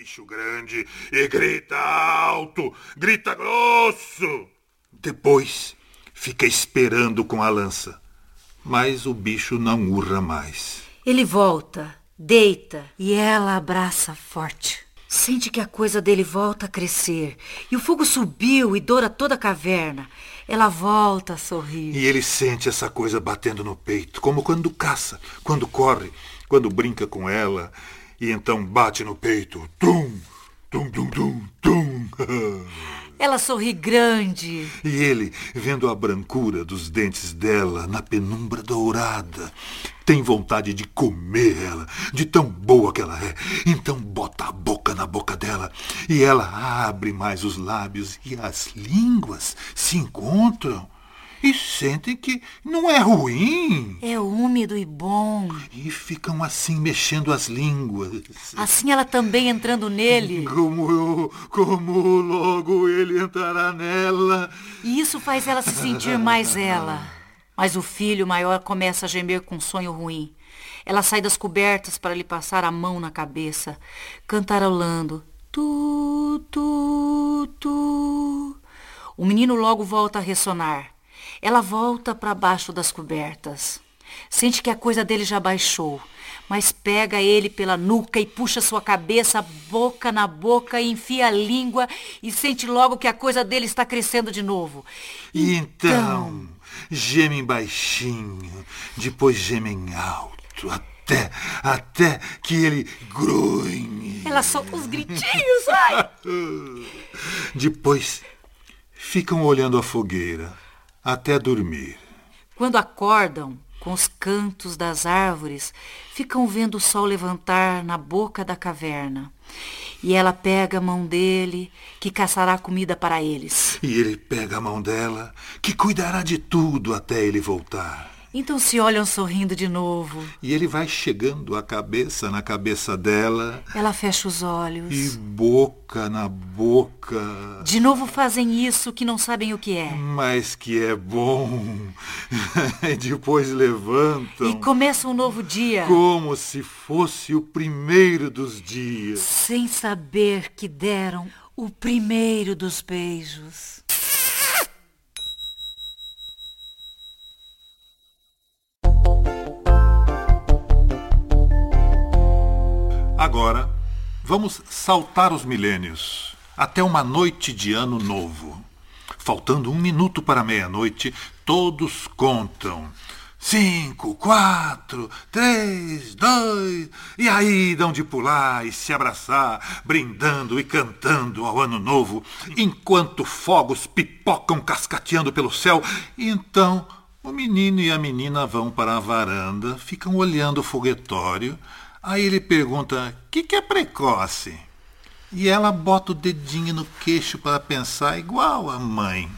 bicho grande e grita alto, grita grosso. Depois fica esperando com a lança, mas o bicho não urra mais. Ele volta, deita e ela abraça forte. Sente que a coisa dele volta a crescer. E o fogo subiu e doura toda a caverna. Ela volta a sorrir. E ele sente essa coisa batendo no peito, como quando caça, quando corre, quando brinca com ela. E então bate no peito. Tum, tum, tum, tum, tum. Ela sorri grande. E ele, vendo a brancura dos dentes dela na penumbra dourada, tem vontade de comer ela, de tão boa que ela é. Então bota a boca na boca dela e ela abre mais os lábios e as línguas se encontram e sentem que não é ruim. É úmido e bom. E ficam assim mexendo as línguas. Assim ela também entrando nele. Como eu, como logo ele entrará nela. E isso faz ela se sentir mais ela. Mas o filho maior começa a gemer com um sonho ruim. Ela sai das cobertas para lhe passar a mão na cabeça, cantarolando. Tu, tu, tu. O menino logo volta a ressonar. Ela volta para baixo das cobertas. Sente que a coisa dele já baixou, mas pega ele pela nuca e puxa sua cabeça boca na boca e enfia a língua e sente logo que a coisa dele está crescendo de novo. E então, então gemem baixinho, depois gemem alto, até, até que ele grunhe. Ela solta os gritinhos, ai! Depois ficam olhando a fogueira até dormir. Quando acordam, com os cantos das árvores, ficam vendo o sol levantar na boca da caverna. E ela pega a mão dele, que caçará comida para eles. E ele pega a mão dela, que cuidará de tudo até ele voltar. Então se olham sorrindo de novo. E ele vai chegando a cabeça na cabeça dela. Ela fecha os olhos. E boca na boca. De novo fazem isso que não sabem o que é. Mas que é bom. e depois levantam. E começa um novo dia. Como se fosse o primeiro dos dias. Sem saber que deram o primeiro dos beijos. Agora, vamos saltar os milênios até uma noite de ano novo. Faltando um minuto para meia-noite, todos contam. Cinco, quatro, três, dois. E aí dão de pular e se abraçar, brindando e cantando ao ano novo, enquanto fogos pipocam cascateando pelo céu. E então o menino e a menina vão para a varanda, ficam olhando o foguetório Aí ele pergunta: o que, que é precoce? E ela bota o dedinho no queixo para pensar igual a mãe.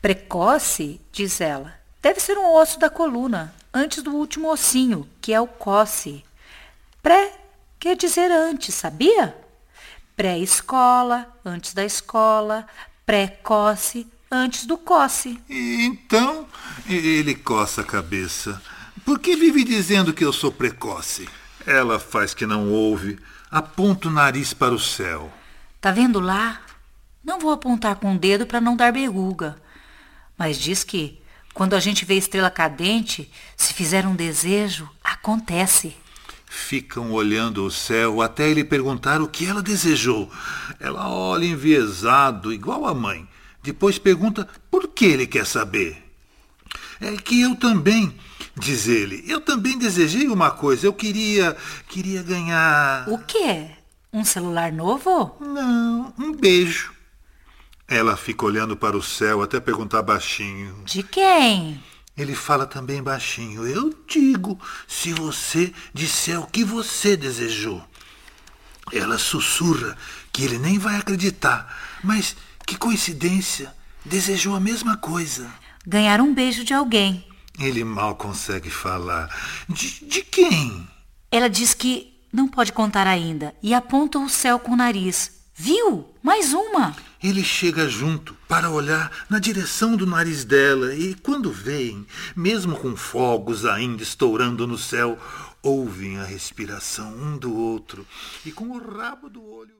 Precoce, diz ela, deve ser um osso da coluna, antes do último ossinho, que é o coce. Pré quer dizer antes, sabia? Pré-escola, antes da escola, pré-coce, antes do coce. E então ele coça a cabeça. Por que vive dizendo que eu sou precoce? Ela faz que não ouve, aponta o nariz para o céu. Tá vendo lá? Não vou apontar com o dedo para não dar berruga. Mas diz que quando a gente vê estrela cadente, se fizer um desejo, acontece. Ficam olhando o céu até ele perguntar o que ela desejou. Ela olha enviesado, igual a mãe. Depois pergunta por que ele quer saber. É que eu também diz ele. Eu também desejei uma coisa. Eu queria. queria ganhar. O quê? Um celular novo? Não, um beijo. Ela fica olhando para o céu até perguntar baixinho. De quem? Ele fala também baixinho. Eu digo, se você disser o que você desejou. Ela sussurra que ele nem vai acreditar. Mas que coincidência! Desejou a mesma coisa. Ganhar um beijo de alguém. Ele mal consegue falar. De, de quem? Ela diz que não pode contar ainda e aponta o céu com o nariz. Viu? Mais uma! Ele chega junto para olhar na direção do nariz dela e, quando veem, mesmo com fogos ainda estourando no céu, ouvem a respiração um do outro e com o rabo do olho.